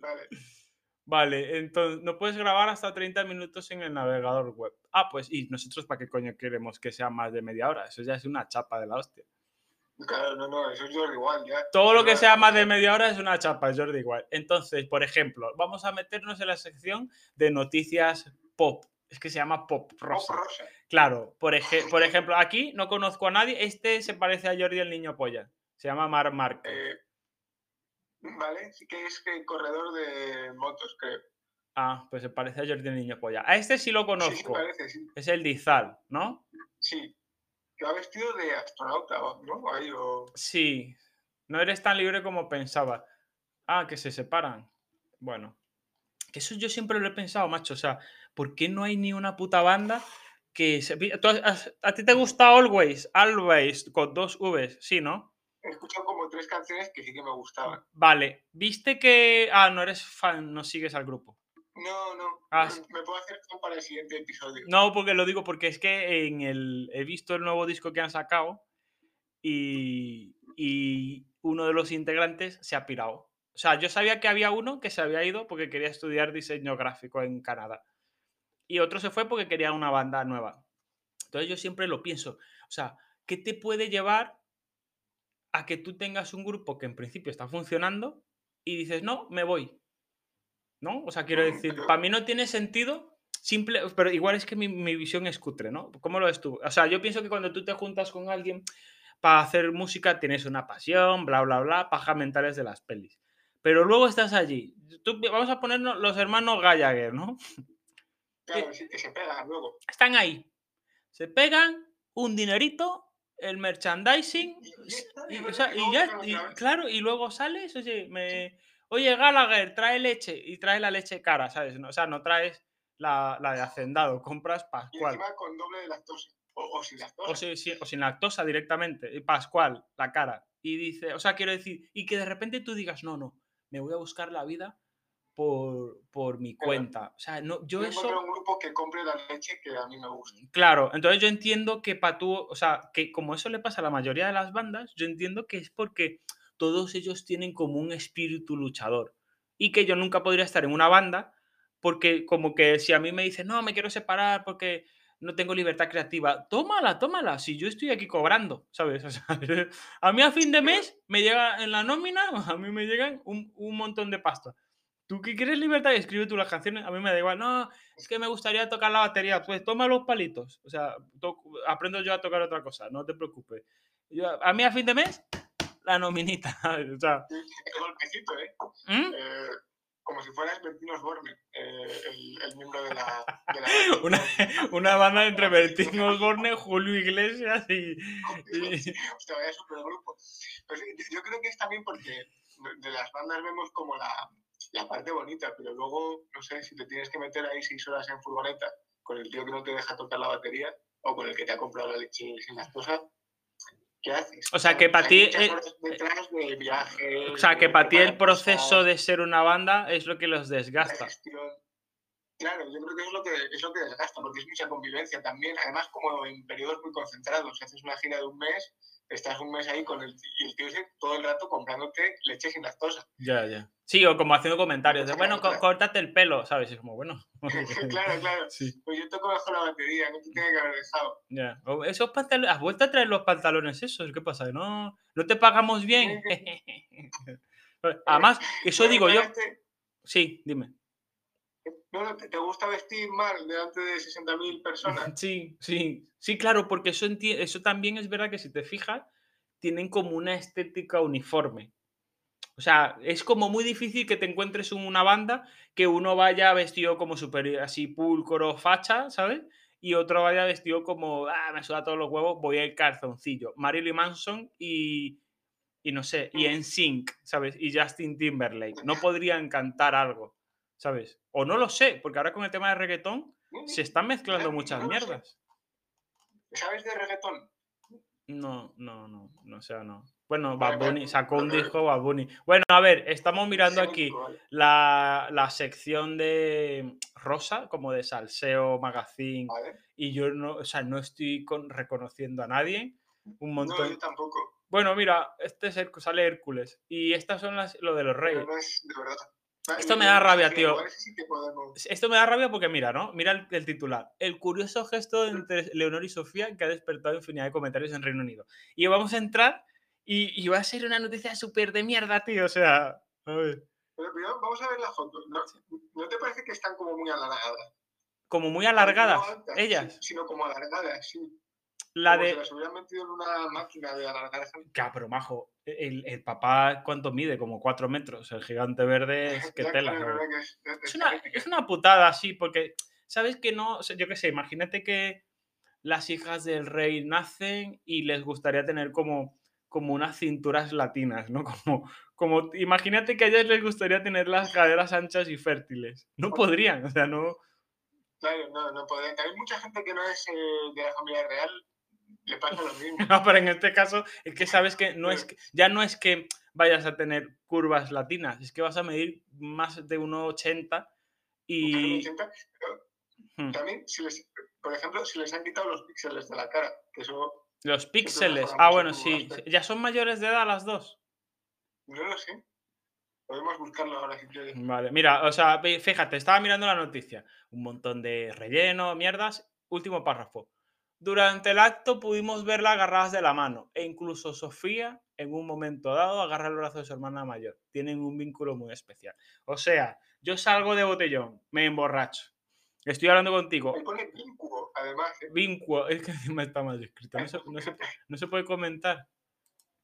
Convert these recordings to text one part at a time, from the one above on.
Vale. Vale, entonces no puedes grabar hasta 30 minutos en el navegador web. Ah, pues, ¿y nosotros para qué coño queremos que sea más de media hora? Eso ya es una chapa de la hostia. Claro, no, no, eso es Jordi igual, ya. Todo lo que sea más de media hora es una chapa, es Jordi igual. Entonces, por ejemplo, vamos a meternos en la sección de noticias pop. Es que se llama pop Pop rosa. rosa. Claro, por, eje- por ejemplo, aquí no conozco a nadie. Este se parece a Jordi el niño polla. Se llama Mar Márquez. Eh, vale, sí que es que corredor de motos, creo. Ah, pues se parece a Jordi el niño polla. A este sí lo Sí, sí, conozco. parece, sí. Es el Dizal, ¿no? Sí. Que va vestido de astronauta, ¿o- ¿no? Ahí, o... Sí. No eres tan libre como pensaba. Ah, que se separan. Bueno. Que eso yo siempre lo he pensado, macho. O sea, ¿por qué no hay ni una puta banda que se... ¿Tú has- has- ¿A ti te gusta Always? Always, con dos Vs, sí, ¿no? He escuchado como tres canciones que sí que me gustaban. Vale. ¿Viste que... Ah, no eres fan, no sigues al grupo. No, no. Ah, me- puedo hacer fan para el siguiente episodio. No, porque lo digo porque es que en el he visto el nuevo disco que han sacado y, y uno de los integrantes se ha pirado. O sea, yo sabía que había uno que se había ido porque quería estudiar diseño gráfico en Canadá. Y otro se fue porque quería una banda nueva. Entonces yo siempre lo pienso. O sea, ¿qué te puede llevar a que tú tengas un grupo que en principio está funcionando y dices, no, me voy? ¿No? O sea, quiero Mm, decir, pero- para mí no tiene sentido simple, pero igual es que mi, mi visión es cutre, ¿no? ¿Cómo lo ves tú? O sea, yo pienso que cuando tú te juntas con alguien para hacer música tienes una pasión, bla, bla, bla, paja mentales de las pelis. Pero luego estás allí. Tú, vamos a ponernos los hermanos Gallagher, ¿no? Claro, sí que se pega luego. Están ahí. Se pegan un dinerito, el merchandising, Y- y y, y o sea, y luego ya, y claro, y luego sales, oye, me, oye, Gallagher, trae leche, y trae la leche cara, ¿sabes? No, o sea, no traes la, la de hacendado, compras Y Pascual. encima con doble de lactosa. O, o sin lactosa. O, si- si- o sin lactosa directamente, y Pascual, la cara. Y dice, o sea, quiero decir, y que de repente tú digas, no, no, me voy a buscar la vida por, por mi Claro. cuenta. O sea, no, yo Yo eso... un grupo que compre la leche que a mí me gusta. Claro, entonces yo entiendo que para tú, o sea, que como eso le pasa a la mayoría de las bandas, yo entiendo que es porque todos ellos tienen como un espíritu luchador y que yo nunca podría estar en una banda porque como que si a mí me dicen, no, me quiero separar porque no tengo libertad creativa, tómala, tómala, si yo estoy aquí cobrando, ¿sabes? O sea, a mí a fin de mes me llega en la nómina, a mí me llegan un, un montón de pasta. ¿Tú qué quieres libertad? Escribe tú las canciones, a mí me da igual, no, es que me gustaría tocar la batería. Pues toma los palitos. O sea, aprendo yo a tocar otra cosa, no te preocupes. Yo- a mí a fin de mes, la nominita. o sea, El golpecito, ¿eh? ¿mm? Eh, como si fueras Bertino Osborne, eh, el, el miembro de la... De la una, una banda entre Bertín Osborne, Julio Iglesias y. y- Hostia, vaya supergrupo. Pues, yo, yo creo que es también porque de las bandas vemos como la, la parte bonita, pero luego, no sé, si te tienes que meter ahí seis horas en furgoneta con el tío que no te deja tocar la batería o con el que te ha comprado la leche sin lactosa, ¿qué haces? O sea, que Hay pa' ti, eh, de o sea, que para ti el proceso cosas, de ser una banda es lo que los de desgasta. Claro, yo creo que es lo que, es lo que desgasta, porque es mucha convivencia también, además como en periodos muy concentrados. Si haces una gira de un mes, estás un mes ahí con el, y el tío ese todo el rato comprándote leche sin lactosa. Ya, ya. Sí, o como haciendo comentarios de, bueno, co- córtate el pelo, ¿sabes? Y es como, bueno. claro, claro. Sí. Pues yo toco mejor la batería, no te tiene que haber dejado. Ya. O Esos pantalones, ¿has vuelto a traer los pantalones esos? ¿Qué pasa? ¿No, no te pagamos bien? Además, eso digo yo. claramente, Sí, dime. No, no, ¿te, gusta vestir mal delante de 60.000 personas? Sí, sí. Sí, claro, porque eso, eso también es verdad que si te fijas, tienen como una estética uniforme. O sea, es como muy difícil que te encuentres una banda que uno vaya vestido como super así pulcro, facha, ¿sabes? Y otro vaya vestido como, ah, me suda todos los huevos, voy al calzoncillo. Marilyn Manson y, y no sé, y Mm. NSYNC, ¿sabes? Y Justin Timberlake. No podrían cantar algo, ¿sabes? O no lo sé, porque ahora con el tema de reggaetón se están mezclando muchas no mierdas. ¿Sabes de reggaetón? No, no, no, no, o sea, no. Bueno, Vale, Bad Bunny, sacó un disco Bad Bunny. Bueno, a ver, estamos mirando aquí la, la sección de Rosa, como de Salseo Magazine, Vale. y yo no, o sea, no estoy con- reconociendo a nadie. Un No, montón. yo tampoco. Bueno, mira, este es Hércu- sale Hércules. Y estas son las, lo de los reyes. no es de verdad. Esto me da rabia, tío. Esto me da rabia porque mira, ¿no? Mira el, el titular. El curioso gesto entre Leonor y Sofía que ha despertado infinidad de comentarios en Reino Unido. Y vamos a entrar y, y va a ser una noticia súper de mierda, tío. O sea, a ver. Pero primero vamos a ver la foto. ¿No, ¿no te parece que están como muy alargadas? Como muy No alargadas, altas, ellas. sí, Sino como alargadas, sí. La como si de... las hubieran metido en una máquina de alargar. Majo, el, el papá, ¿cuánto mide? Como cuatro metros. El gigante verde es que tela. es- una, es una putada, sí, porque, ¿sabes que no? Yo qué sé, imagínate que las hijas del rey nacen y les gustaría tener como, como unas cinturas latinas, ¿no? Como, como, imagínate que a ellas les gustaría tener las caderas anchas y fértiles. No podrían, o sea, no... Claro, no, no podría. Hay mucha gente que no es eh, de la familia real, le pasa lo mismo. No, pero en este caso es que sabes que no es que- ya no es que vayas a tener curvas latinas, es que vas a medir más de 1,80 y... 80, pero Hmm. También, si les, por ejemplo, si les han quitado los píxeles de la cara, que eso Los píxeles. Ah, bueno, sí. ¿Ya son mayores de edad las dos? no lo sé. Podemos buscarlo ahora si quieres. Vale, mira, o sea, fíjate, estaba mirando la noticia. Un montón de relleno, mierdas. Último párrafo. Durante el acto pudimos verla agarradas de la mano e incluso Sofía, en un momento dado, agarra el brazo de su hermana mayor. Tienen un vínculo muy especial. O sea, yo salgo de botellón, me emborracho. Estoy hablando contigo. Pone vínculo, además. ¿eh? Vínculo, es que encima está mal escrito. No se, no se- no se puede comentar.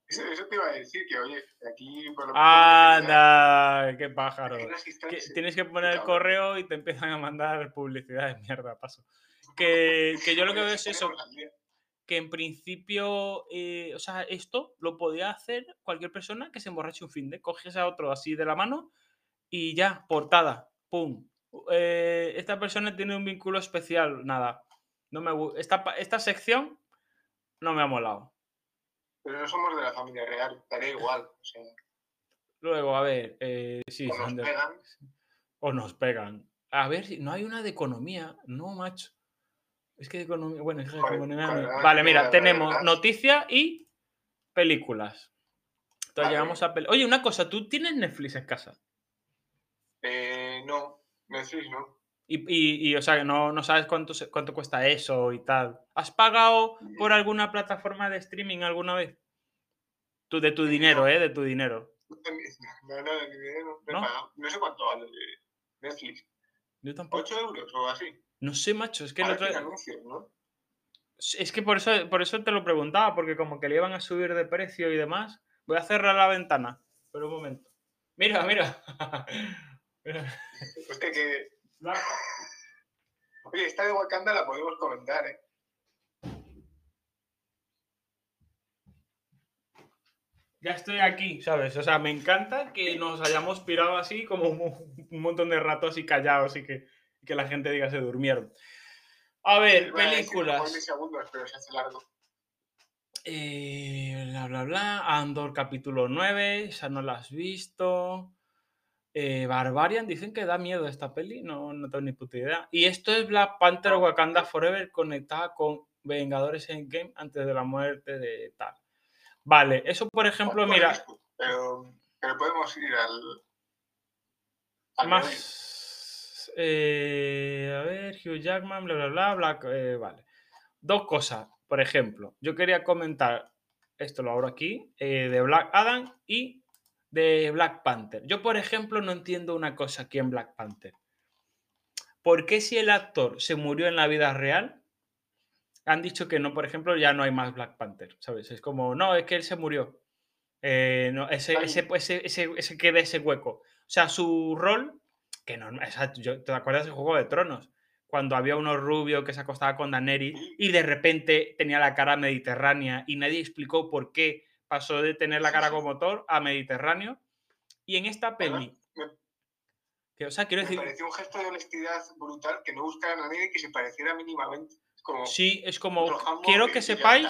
Eso, eso te iba a decir, que oye, aquí por lo Anda, qué pájaro. Que tienes que poner el correo y te empiezan a mandar publicidad de mierda, paso. Que, que yo lo que veo es eso, que en principio, eh, o sea, esto lo podía hacer cualquier persona que se emborrache un fin de, coges a otro así de la mano y ya, portada, pum. Eh, esta persona tiene un vínculo especial, nada. No me esta, esta sección no me ha molado. Pero no somos de la familia real, daría igual. O sea, Luego, a ver, eh, sí, o nos pegan. o nos pegan. A ver, si no hay una de economía, no, macho. Es que de economía, bueno, es que de economía Vale, que mira, tenemos verdad- noticia y películas. Entonces Vale. llegamos a pel- Oye, una cosa, ¿tú tienes Netflix en casa? Eh, no, Netflix no. Y, y- y, o sea, no, no sabes cuánto, cuánto cuesta eso y tal. ¿Has pagado por alguna plataforma de streaming alguna vez? Tú, de tu No. dinero, ¿eh? De tu dinero. No, no, no, ni idea, no, sé cuánto vale de Netflix. Yo tampoco. 8 euros o así. No sé, macho, es que el otro- anuncios, ¿no? Es que por eso, por eso te lo preguntaba, porque como que le iban a subir de precio y demás. Voy a cerrar la ventana. Pero un momento. Mira, mira. Hostia, que. Oye, esta de Wakanda la podemos comentar, ¿eh? Ya estoy aquí, ¿sabes? O sea, me encanta que nos hayamos pirado así, como un, un montón de ratos y callados y que, que la gente diga se durmieron. A ver, películas. mejor de segundos, pero se hace largo. Eh, bla, bla, bla. Andor capítulo 9, esa no la has visto. Eh, Barbarian, dicen que da miedo esta peli, no, no tengo ni puta idea. Y esto es Black Panther No. Wakanda Forever conectada con Vengadores Endgame antes de la muerte de tal. Vale, eso por ejemplo, mira, Pero, pero podemos ir al. al meollo. Eh, a ver, Hugh Jackman, bla, bla, bla, Black, eh, vale. Dos cosas, por ejemplo, yo quería comentar, esto lo abro aquí, eh, de Black Adam y de Black Panther. Yo, por ejemplo, no entiendo una cosa aquí en Black Panther. ¿Por qué si el actor se murió en la vida real, han dicho que no, por ejemplo, ya no hay más Black Panther? ¿Sabes? Es como, no, es que él se murió. Eh, no, ese, ese, ese, ese queda ese hueco. O sea, su rol, que no, exacto, yo- ¿te acuerdas del Juego de Tronos? Cuando había uno rubio que se acostaba con Daenerys y de repente tenía la cara mediterránea y nadie explicó por qué pasó de tener la cara como Thor a mediterráneo. Y en esta peli, que, o sea, quiero Me decir, pareció un gesto de honestidad brutal que no buscaran a nadie que se pareciera mínimamente. Como, sí, es como, quiero que ya sepáis.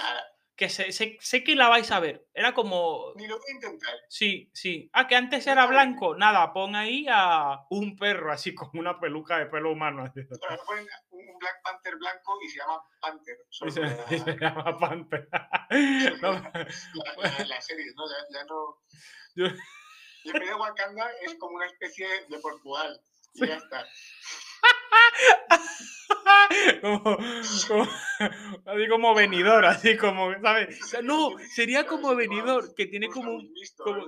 Que sé, sé- sé que la vais a ver. Era como, Ni lo voy a intentar. Sí, sí. Ah, que antes era blanco. Nada, pon ahí a un perro así con una peluca de pelo humano. Ahora ponen un Black Panther blanco y se llama Panther. Y se, la- y se llama Panther. No, la, la- la serie, ¿no? Ya, ya no. yo- vez de Wakanda es como una especie de Portugal. Y ya está. como, como- así como venidor, así como, ¿sabes? O sea, no, sería como venidor, que tiene como un... Como-. ¿eh?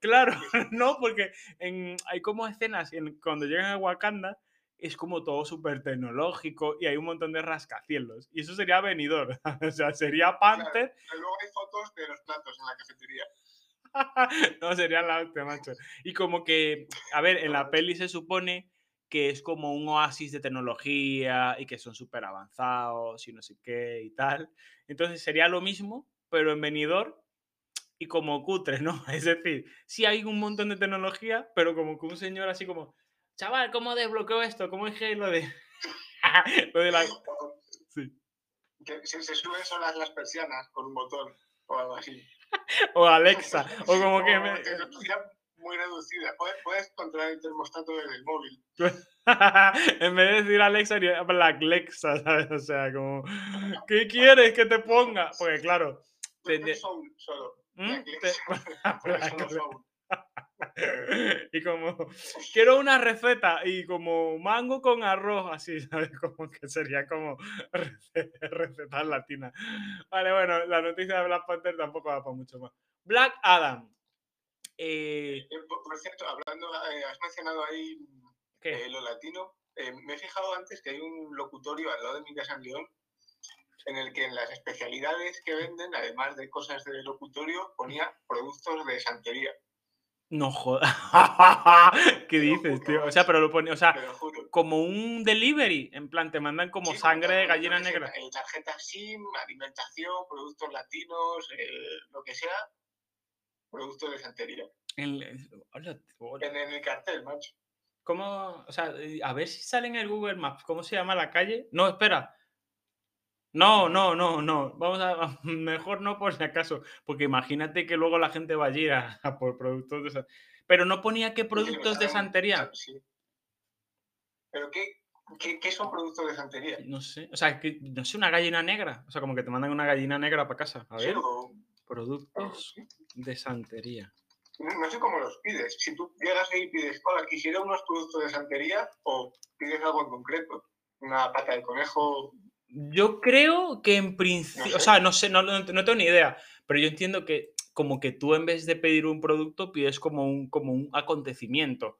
Claro, no, porque en, hay como escenas en, cuando llegan a Wakanda, es como todo súper tecnológico y hay un montón de rascacielos. Y eso sería venidor, o sea, sería Panther, luego hay fotos de los platos en la cafetería. no, sería la hostia, macho. Y como que, a ver, en la peli se supone que es como un oasis de tecnología y que son súper avanzados y no sé qué y tal. Entonces sería lo mismo, pero en venidor y como cutre, ¿no? Es decir, sí hay un montón de tecnología, pero como que un señor así como, chaval, ¿cómo desbloqueo esto? ¿Cómo es que lo de... lo de la... Sí. Que se, se suben solas las persianas con un botón o algo así. O Alexa, o como que... Me- tecnología muy reducida. Puedes, puedes controlar el termostato desde el móvil. en vez de decir Alexa, Black Alexa, ¿sabes? O sea, como, ¿qué quieres que te ponga? Porque claro, Pero Tendría- es Soul solo. ¿Mm? Te-. Soul. y como, quiero una receta y como mango con arroz, así, ¿sabes? Como que sería como rece- recetas latinas. Vale, bueno, la noticia de Black Panther tampoco va para mucho más. Black Adam. Eh, Eh, por, por cierto, hablando, eh, has mencionado ahí eh, lo latino. Eh, me he fijado antes que hay un locutorio al lado de mi casa en León en el que en las especialidades que venden, además de cosas de locutorio, ponía productos de santería. No jodas. ¿Qué dices, tío? O sea, pero lo pone, o sea, como un delivery, en plan, te mandan como Sí, sangre de gallina negra. eh, tarjeta SIM, alimentación, productos latinos, eh, lo que sea, productos de santería. En- hola, hola. En, en el cartel, macho. ¿Cómo? O sea, a ver si sale en el Google Maps. ¿Cómo se llama la calle? No, espera. No, no, no, no. Vamos a. Mejor no por si acaso. Porque imagínate que luego la gente va a ir a, a por productos de esa- Pero no ponía qué productos de santería. Sí. ¿Pero qué, qué, qué son productos de santería? No sé. O sea, que, no sé, una gallina negra. O sea, como que te mandan una gallina negra para casa. A Sí, ver. o- Productos de santería. No, no sé cómo los pides. Si tú llegas ahí y pides, hola, quisiera unos productos de santería o pides algo en concreto. Una pata de conejo. Yo creo que en principio, sé. o sea, no sé, no, no, no tengo ni idea, pero yo entiendo que como que tú en vez de pedir un producto pides como un, como un acontecimiento.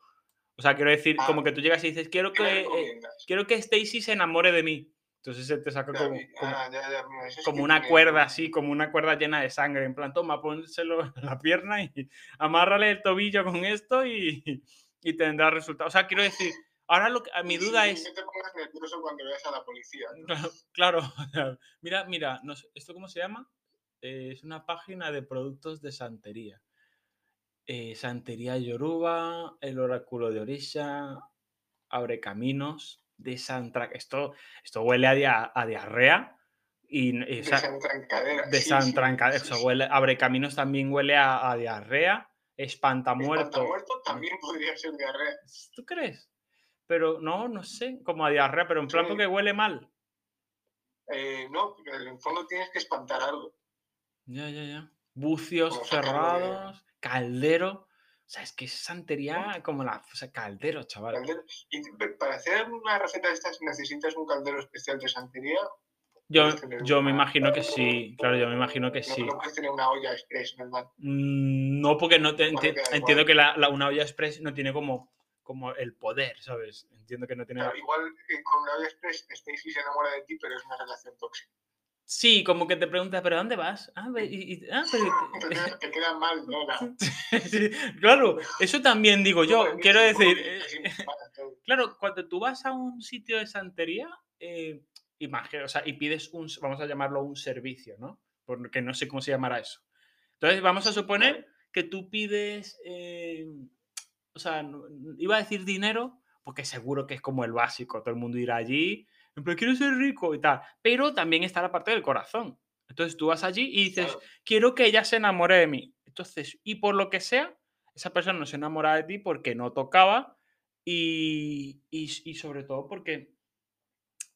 O sea, quiero decir, Ah. como que tú llegas y dices, quiero ¿Qué me que, eh, quiero que Stacy se enamore de mí. Entonces él te saca como, como, ah, ya, ya, mira, eso sí como que una cuerda así, como una cuerda llena de sangre. En plan, toma, pónselo en la pierna y amárrale el tobillo con esto y, y tendrá resultado. O sea, quiero decir, ahora lo que, a mi Sí, duda sí, es... Que te pongas nervioso cuando veas a la policía. ¿no? Claro, mira, mira, no sé, ¿esto cómo se llama? Eh, es una página de productos de santería. Eh, santería Yoruba, el oráculo de Orisha, abre caminos de Santra. Esto, esto huele a, dia- a diarrea y, De Santrancadera. de sí, sí, Santranca- sí, eso huele, abre caminos también huele a, a diarrea, espantamuerto. Espantamuerto también podría ser diarrea. ¿Tú crees? Pero no, no sé, como a diarrea, pero en plan porque huele mal. Eh, no, pero en el fondo tienes que espantar algo. Ya, ya, ya. Bucios de- cerrados, caldero. O sea, es que es santería como la. O sea, caldero, chaval. Caldero. Y para hacer una receta de estas necesitas un caldero especial de santería. Yo, yo me imagino que sí. Claro, yo me imagino que No, sí. no puedes tener una olla express, normal. Mm, No, porque no te, enti- entiendo que la, la- una olla express no tiene como, como el poder, ¿sabes? Entiendo que no tiene. Claro, igual eh, con una olla express Stacy se enamora de ti, pero es una relación tóxica. Sí, como que te pregunta, ¿pero dónde vas? Ah, y- y- ah, pero. Te queda mal, ¿no? Sí, claro, eso también digo yo. Como Quiero decir. eh. Claro, cuando tú vas a un sitio de santería, eh, imagina- o sea, y pides un, vamos a llamarlo un servicio, ¿no? Porque no sé cómo se llamará eso. Entonces, vamos a suponer que tú pides, eh, o sea, iba a decir dinero, porque seguro que es como el básico, todo el mundo irá allí, plan, quiero ser rico y tal, pero también está la parte del corazón. Entonces tú vas allí y dices, Claro. quiero que ella se enamore de mí. Entonces, y por lo que sea, esa persona no se enamora de ti porque no tocaba y, y y sobre todo porque,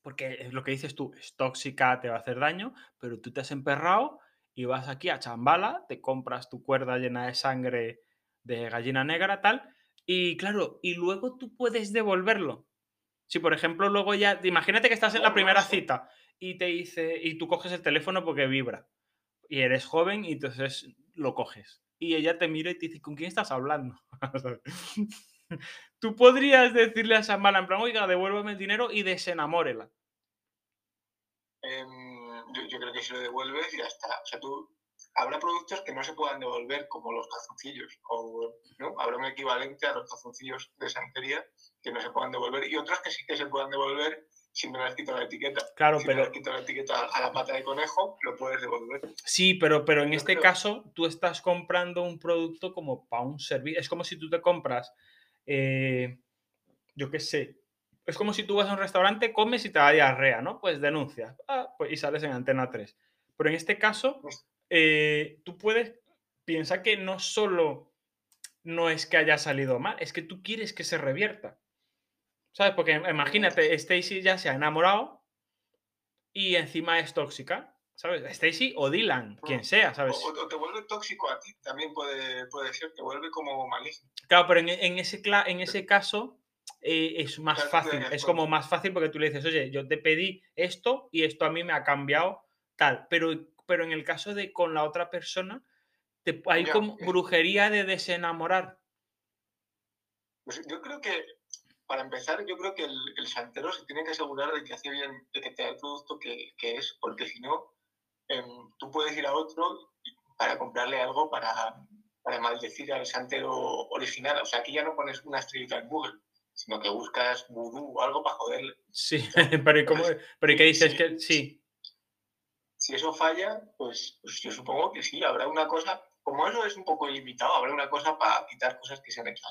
porque es lo que dices tú, es tóxica, te va a hacer daño, pero tú te has emperrado y vas aquí a Chambala, te compras tu cuerda llena de sangre de gallina negra, tal. Y claro, y luego tú puedes devolverlo. Si, por ejemplo, luego ya. Imagínate que estás en la primera cita y te dice. Y tú coges el teléfono porque vibra. Y eres joven y entonces lo coges. Y ella te mira y te dice, ¿con quién estás hablando? Tú podrías decirle a esa mala en plan, oiga, devuélveme el dinero y desenamórela. Em, yo, yo creo que si lo devuelves ya está. O sea, tú. Habrá productos que no se puedan devolver, como los calzoncillos, o ¿no? habrá un equivalente a los calzoncillos de santería que no se puedan devolver, y otras que sí que se puedan devolver si no le has quitado la etiqueta. Claro, si no le pero has quitado la etiqueta a la pata de conejo, lo puedes devolver. Sí, pero, pero en Yo este creo- caso tú estás comprando un producto como para un servicio. Es como si tú te compras, eh, yo qué sé, es como si tú vas a un restaurante, comes y te da diarrea, ¿no? Pues denuncias ah, pues, y sales en Antena 3. Pero en este caso, eh, tú puedes piensa que no solo no es que haya salido mal, es que tú quieres que se revierta. ¿Sabes? Porque imagínate, Stacy ya se ha enamorado y encima es tóxica. ¿Sabes? Stacy o Dylan, quien sea, ¿sabes? o- o te vuelve tóxico a ti, también puede, puede ser, te vuelve como maligno. Claro, pero en, en ese, en ese caso eh, es más Claro, fácil. Es como más fácil porque tú le dices, oye, yo te pedí esto y esto a mí me ha cambiado tal. Pero, pero en el caso de con la otra persona, te, hay Ya, como es- brujería de desenamorar. Pues yo creo que, para empezar, yo creo que el, el santero se tiene que asegurar de que hace bien, de que te da el producto que, que es, porque si no, em, tú puedes ir a otro para comprarle algo para, para maldecir al santero original. O sea, aquí ya no pones una estrellita en Google, sino que buscas vudú o algo para joderle. Sí, pero ¿y cómo- pero ¿y qué dices? Sí, que sí. Si eso falla, pues, pues yo supongo que sí, habrá una cosa, como eso es un poco ilimitado, habrá una cosa para quitar cosas que se han hecho.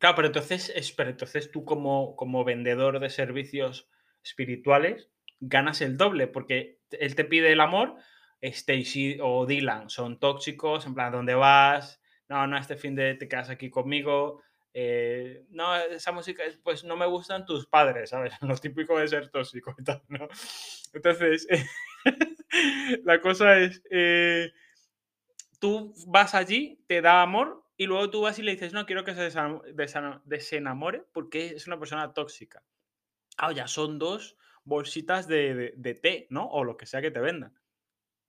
Claro, pero entonces, es- pero entonces tú como, como vendedor de servicios espirituales ganas el doble, porque él te pide el amor, Stacy o Dylan son tóxicos, en plan, ¿dónde vas? No, no, este fin de te quedas aquí conmigo. eh, no, esa música, es- pues no me gustan tus padres, ¿sabes? Lo típico de ser tóxico y tal, ¿no? Entonces, la cosa es, eh, tú vas allí, te da amor y luego tú vas y le dices, no, quiero que se desenamore porque es una persona tóxica. Ah, ya son dos bolsitas de, de- de té, ¿no? O lo que sea que te vendan.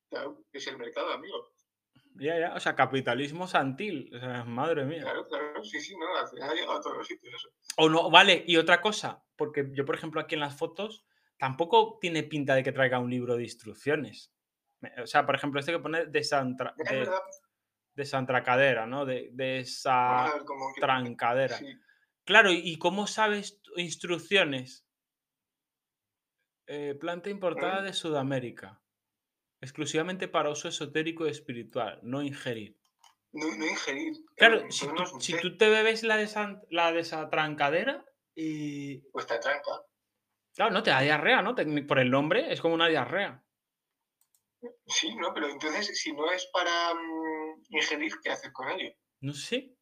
Claro, es el mercado, amigo. Ya, ya, o sea, capitalismo santil. O sea, madre mía. Claro, claro, sí, sí, no, ha llegado a todos los sitios eso. O no, vale, y otra cosa, porque yo, por ejemplo, aquí en las fotos tampoco tiene pinta de que traiga un libro de instrucciones. O sea, por ejemplo, este que pone de, santra- de, santracadera, ¿no? De, esa ver que- trancadera. sí, Claro, ¿y cómo sabes instrucciones? Eh, planta importada ¿Eh? de Sudamérica. Exclusivamente para uso esotérico y espiritual, no ingerir. no, no ingerir. Claro, Eh, si tú te bebes la de, san- la de esa trancadera, y... Pues te tranca. Claro, no te da diarrea, ¿no? Tecni- Por el nombre es como una diarrea. Sí, ¿no? Pero entonces, si no es para mm, ingerir, ¿qué haces con ello? No sé.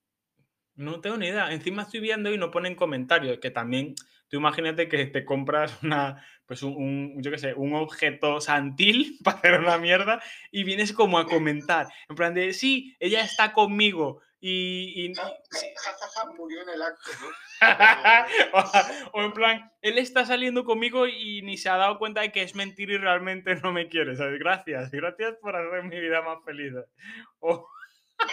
No tengo ni idea. Encima estoy viendo y no ponen comentarios, que también, tú imagínate que te compras una, pues un, un- yo qué sé, un objeto santil para hacer una mierda y vienes como a comentar. En plan de, sí, ella está conmigo y... y- y- Ja, sí". ja, ja, ja, murió en el acto, ¿no? o, o en plan, él está saliendo conmigo y ni se ha dado cuenta de que es mentira y realmente no me quiere. ¿sabes? Gracias, gracias por hacer mi vida más feliz. O, A,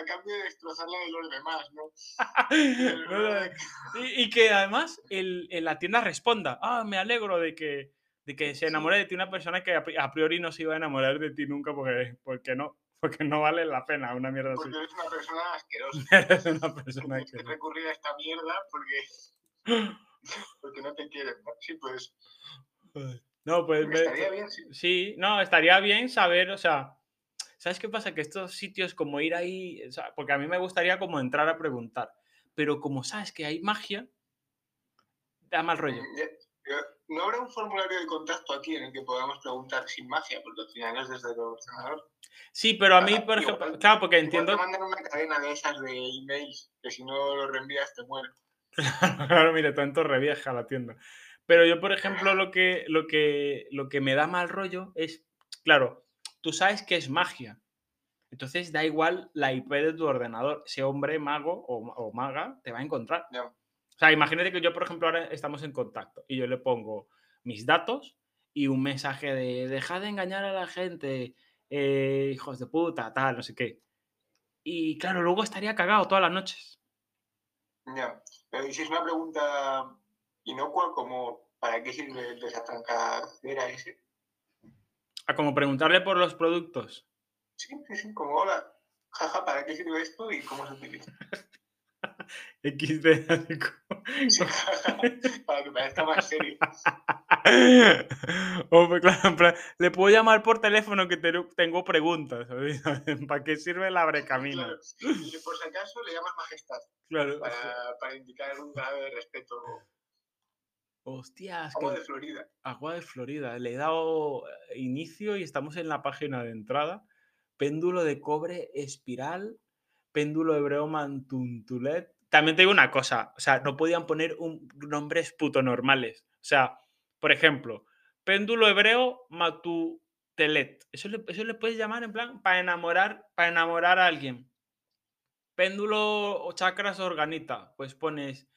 a cambio de destrozar la de los demás, ¿no? Y, y que además el, en la tienda responda, ah, me alegro de que, de que se enamore de ti una persona que a priori no se iba a enamorar de ti nunca porque, porque no, porque no vale la pena una mierda así. Porque eres una persona asquerosa. Eres una persona Tienes que... recurrir a esta mierda porque, porque no te quieren, ¿no? Sí, pues No, pues... estaría bien, sí. Sí, no, estaría bien saber, o sea, ¿sabes qué pasa? Que estos sitios como ir ahí, o sea, porque a mí me gustaría como entrar a preguntar, pero como sabes que hay magia, da mal rollo. No habrá un formulario de contacto aquí en el que podamos preguntar sin magia, porque al final es desde el ordenador. Sí, pero a mí, por igual- ejemplo, claro, porque entiendo, te mandan una cadena de esas de emails que si no los reenvías te mueres. claro, mire, tanto revieja la tienda. Pero yo, por ejemplo, lo que, lo que, lo que me da mal rollo es, claro, tú sabes que es magia. Entonces da igual la IP de tu ordenador. Ese hombre mago o, o maga te va a encontrar. O sea, imagínate que yo, por ejemplo, ahora estamos en contacto y yo le pongo mis datos y un mensaje de dejad de engañar a la gente, eh, hijos de puta, tal, no sé qué. Y claro, luego estaría cagado todas las noches. Ya. Pero ¿y si es una pregunta inocua, como ¿para qué sirve el desatrancadera ese? A como preguntarle por los productos. Sí, sí, sí, como hola, jaja, ¿para qué sirve esto y cómo se utiliza? XD. así como- Sí, para que parezca más serio. O, pues, claro, en plan, le puedo llamar por teléfono que te- tengo preguntas. ¿sabes? ¿Para qué sirve el Claro, abrecaminos? y por si acaso le llamas majestad, Claro. para, para indicar un grado de respeto. Hostias, Agua que- de Florida. Agua de Florida. Le he dado eh, inicio y estamos en la página de entrada. Péndulo de cobre espiral, péndulo hebreo mantuntulet. También te digo una cosa, o sea, no podían poner un, nombres puto normales. O sea, por ejemplo, péndulo hebreo matutelet. Eso le, eso le puedes llamar en plan para enamorar, para enamorar a alguien. Péndulo o chakras organita. Pues pones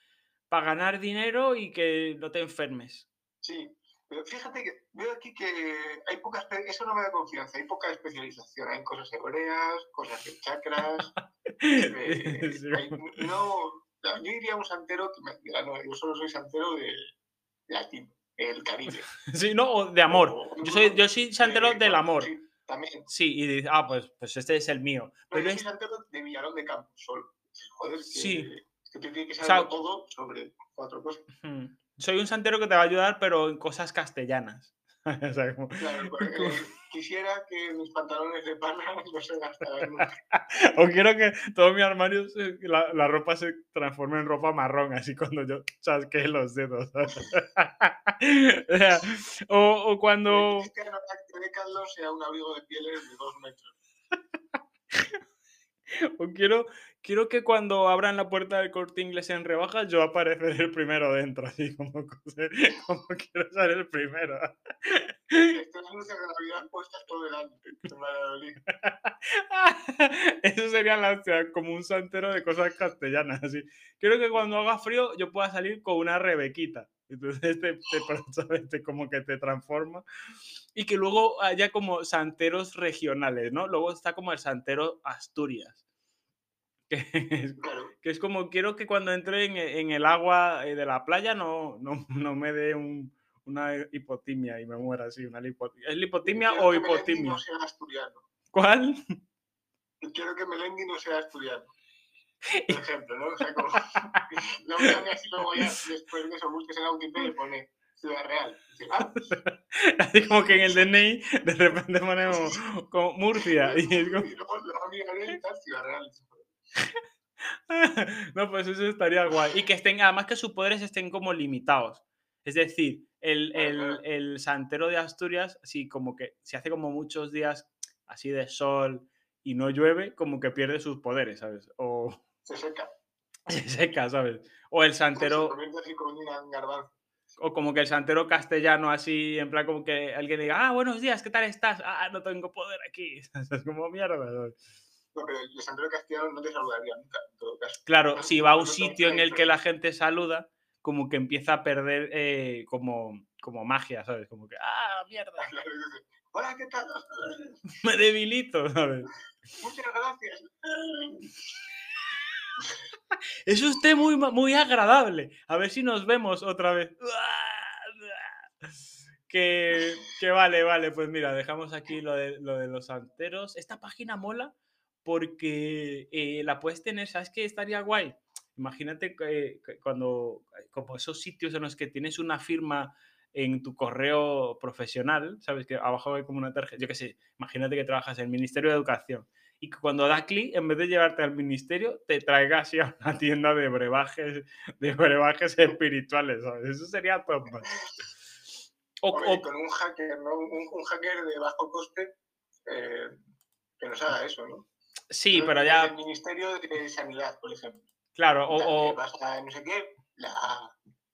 para ganar dinero y que no te enfermes. Sí, pero fíjate que veo aquí que hay poca, espe- eso no me da confianza, hay poca especialización, hay cosas hebreas, cosas de chakras, eh, hay- no, yo diría un santero, que me- no, yo solo soy santero del latín, el Caribe. Sí, no, o de amor. O- Yo soy, yo soy santero del amor. Sí, también. Sí, y dices, ah, pues, pues este es el mío. No, Pero yo soy es, santero de Villarón de Campos, solo. Joder, que, Sí. que tú tienes que O saber sea- todo sobre cuatro cosas. Soy un santero que te va a ayudar, pero en cosas castellanas. O sea, como- Claro, eh, quisiera que mis pantalones de pana no se gastaran nunca. O quiero que todo mi armario, la, la ropa se transforme en ropa marrón, así cuando yo chasquee los dedos. O o, cuando... Que Acte de Caldo sea un abrigo de pieles de dos metros. O quiero, quiero que cuando abran la puerta del corte inglés en rebajas, yo apareceré el primero dentro, así como, como quiero ser el primero. Luces de Navidad puestas todo el año. Eso sería la hostia, como un santero de cosas castellanas. Así. Quiero que cuando haga frío yo pueda salir con una rebequita. Entonces te, te, te- como que te transforma. Y que luego haya como santeros regionales, ¿no? Luego está como el santero Asturias. Que es, Claro, que es como quiero que cuando entre en, en el agua eh, de la playa no, no, no me dé un- una hipotimia y me muera así. Una lipo- ¿Es lipotimia quiero o que hipotimia? no sea asturiano. ¿Cuál? Quiero que Melendi no sea asturiano. Por ejemplo, ¿no? O sea, como... No me así luego ya después de eso busques en Wikipedia y pone Ciudad Real. Ah, Así como que en el DNI de repente ponemos como Murcia. Y es como- Ciudad Real. No, pues eso estaría guay. Y que estén, además que sus poderes estén como limitados. Es decir, el, el, el santero de Asturias, así como que si hace como muchos días así de sol y no llueve, como que pierde sus poderes, ¿sabes? O Se seca. se seca, ¿sabes? O el Se santero, o como que el santero castellano, así, en plan como que alguien diga, ah, buenos días, ¿qué tal estás? Ah, no tengo poder aquí. Es como mierda. ¿sabes? No, pero el castellano no te saludaría nunca, en todo caso. Claro, si va a un sitio en el que la gente saluda, como que empieza a perder eh, como, como magia, ¿sabes? Como que, ah, mierda, Hola, ¿qué tal? me debilito, ¿sabes? Muchas gracias. Es usted muy, muy agradable. A ver si nos vemos otra vez. Que, que vale, vale, pues mira, dejamos aquí lo de, lo de los santeros. Esta página mola porque eh, la puedes tener, ¿sabes qué estaría guay? Imagínate que, que cuando, como esos sitios en los que tienes una firma en tu correo profesional, ¿sabes? Que abajo hay como una tarjeta, yo qué sé, imagínate que trabajas en el Ministerio de Educación y que cuando da clic, en vez de llevarte al ministerio, te traiga así a una tienda de brebajes, de brebajes espirituales, ¿sabes? Eso sería man. O, Hombre, o- con un hacker, ¿no? Un, un hacker de bajo coste eh, que nos haga eso, ¿no? Sí, pero ya, El Ministerio de Sanidad, por ejemplo. claro, o, o que vas a no sé qué, la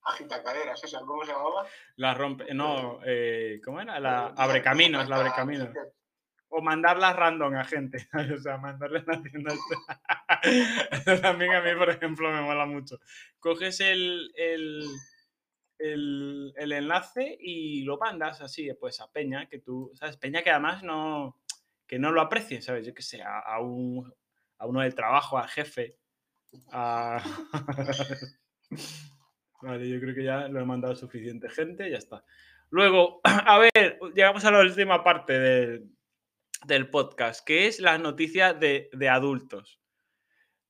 agitacaderas, esa, ¿cómo se llamaba? la rompe, no, eh, ¿cómo era? La abre caminos, la abre caminos. o mandarlas random a gente. O sea, mandarle la tienda. También a mí, por ejemplo, me mola mucho. Coges el, el, el, el enlace y lo mandas así, pues a Peña, que tú, ¿sabes? Peña que además no, que no lo aprecie, ¿sabes? Yo que sé, a, a un, a uno del trabajo, al jefe, a... Vale, yo creo que ya lo he mandado a suficiente gente, ya está. Luego, a ver, llegamos a la última parte del, del podcast, que es las noticias de, de adultos.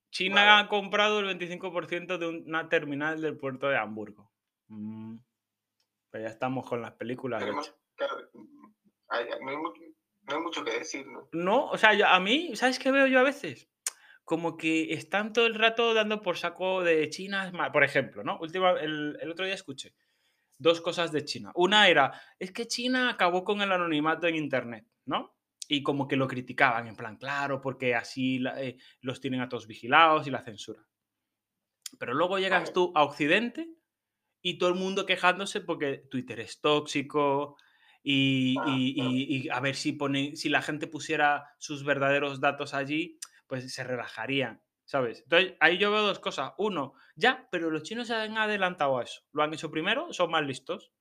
China ha comprado el 25% de una terminal del puerto de Hamburgo. Mm, pues ya estamos con las películas. Tenemos, claro, hay- no, hay mucho, no hay mucho que decir, ¿no? No, o sea, yo- a mí, ¿sabes qué veo yo a veces? Como que están todo el rato dando por saco de China. Por ejemplo, ¿no? Última, el, el otro día escuché dos cosas de China. Una era, es que China acabó con el anonimato en Internet, ¿no? Y como que lo criticaban, en plan, claro, porque así la- eh, los tienen a todos vigilados y la censura. Pero luego llegas tú a Occidente y todo el mundo quejándose porque Twitter es tóxico y, Ah, y- y- y a ver si, pone, si la gente pusiera sus verdaderos datos allí, pues se relajarían, ¿sabes? Entonces, ahí yo veo dos cosas. Uno, ya, pero los chinos se han adelantado a eso. Lo han hecho primero, son más listos.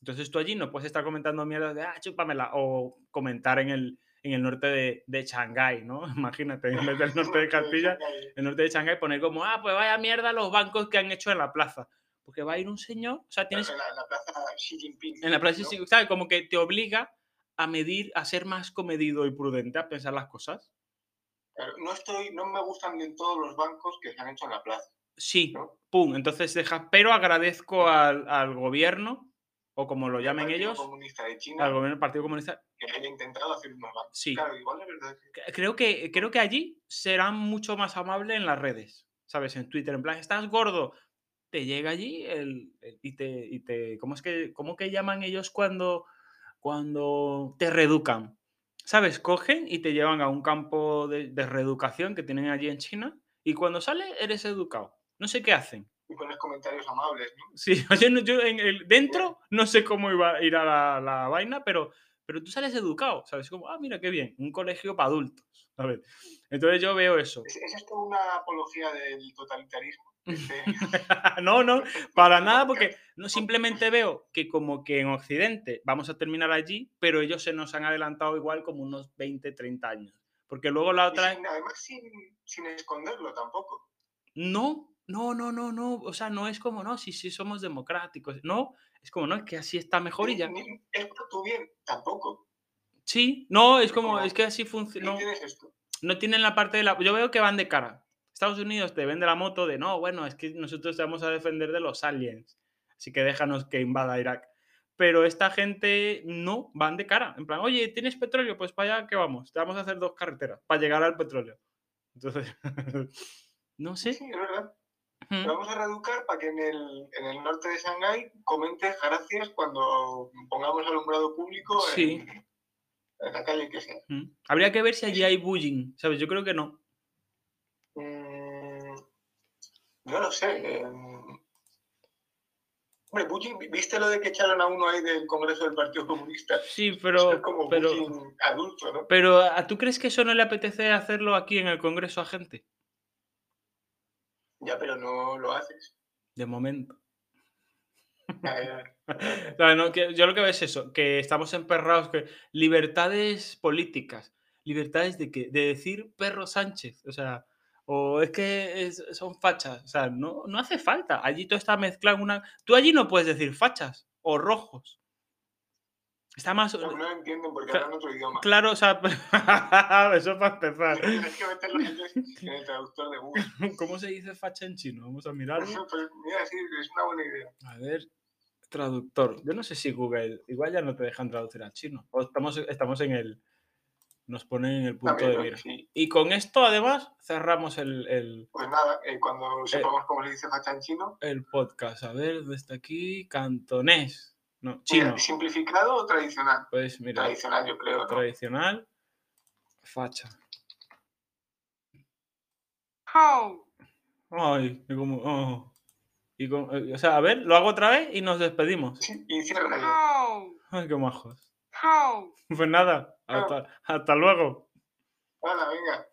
Entonces tú allí no puedes estar comentando mierda de, ah, chúpamela, o comentar en el, en el norte de, de Shanghái, ¿no? Imagínate, en vez del norte de Castilla, el norte de Shanghái poner como, ah, pues vaya mierda los bancos que han hecho en la plaza. Porque va a ir un señor, o sea, tienes En la, en la plaza Xi Jinping. en la plaza, ¿no? sí, ¿sabes? Como que te obliga a medir, a ser más comedido y prudente, a pensar las cosas. Claro, no, estoy, no me gustan de todos los bancos que se han hecho en la plaza. Sí, ¿no? pum, entonces deja, pero agradezco al, al gobierno, o como lo llamen Partido ellos, Comunista de China al gobierno del Partido Comunista, que haya intentado hacer unos bancos. Sí. Claro, igual es verdad que- creo que, creo que allí serán mucho más amables en las redes, ¿sabes? En Twitter, en plan, estás gordo, te llega allí el, el- y te, y te ¿cómo es que, cómo que llaman ellos cuando, cuando te reeducan? ¿Sabes? Cogen y te llevan a un campo de, de reeducación que tienen allí en China y cuando sales eres educado. No sé qué hacen. y pones comentarios amables, ¿no? Sí, no, yo en el, dentro no sé cómo iba a ir a la, la vaina, pero, pero tú sales educado, ¿sabes? Como, ah, mira qué bien, un colegio para adultos, ¿sabes? Entonces yo veo eso. ¿Es, es esto una apología del totalitarismo? Este- no, no, para nada, porque no simplemente veo que como que en Occidente vamos a terminar allí, pero ellos se nos han adelantado igual como unos 20, 30 años. Porque luego la otra... sin- además sin, sin esconderlo tampoco. No, no, no, no, no, o sea, no es como, no, sí, sí, somos democráticos. No, es como, no, es que así está mejor y ya. ni- es por tu bien, tampoco. Sí, no, es como, es que así ¿Qué funciona. No, tienes esto? no tienen la parte de la. Yo veo que van de cara. Estados Unidos te vende la moto de no, bueno, es que nosotros te vamos a defender de los aliens. Así que déjanos que invada Irak. Pero esta gente no van de cara. En plan, oye, ¿tienes petróleo? Pues para allá que vamos. Te vamos a hacer dos carreteras para llegar al petróleo. Entonces, no sé. Sí, es verdad. Mm. Vamos a reeducar para que en el, en el norte de Shanghái comentes gracias cuando pongamos alumbrado público en, Sí. En la calle que sea. Mm. Habría que ver si allí hay bullying, ¿sabes? Yo creo que no. Mm, no lo sé. eh, hombre, bullying, ¿viste lo de que echaron a uno ahí del Congreso del Partido Comunista? Sí, Eso es pero. como pero adulto, ¿no? Pero, ¿a ¿tú crees que eso no le apetece hacerlo aquí en el Congreso a gente? Ya, pero no lo haces. De momento. No, que yo lo que veo es eso, que estamos emperrados, que libertades políticas, libertades de que de decir perro Sánchez, o sea, o es que es- son fachas, o sea, no, no hace falta. Allí todo está mezclado en una. Tú allí no puedes decir fachas o rojos. Está más. no, no entienden porque hablan otro idioma. Claro, o sea, eso para empezar. Tienes que meterlo en el- en el traductor de Google. ¿Cómo se dice facha en chino? Vamos a mirarlo. Pues mira, sí, es una buena idea. A ver, traductor. Yo no sé si Google, igual ya no te dejan traducir al chino. O estamos, estamos en el. Nos ponen en el punto También, de mira. Sí. Y con esto, además, cerramos el, el, Pues nada, eh, cuando sepamos cómo se dice facha en chino. el podcast. A ver, desde aquí, cantonés. No, Mira, chino. ¿Simplificado o tradicional? Pues mira, Tradicional, yo creo. ¿no? tradicional, facha. Ay, y como. oh. Y con- eh, o sea, a ver, lo hago otra vez y nos despedimos. Y. Ay, qué majos. Pues nada, Hasta, hasta luego. Hola, venga.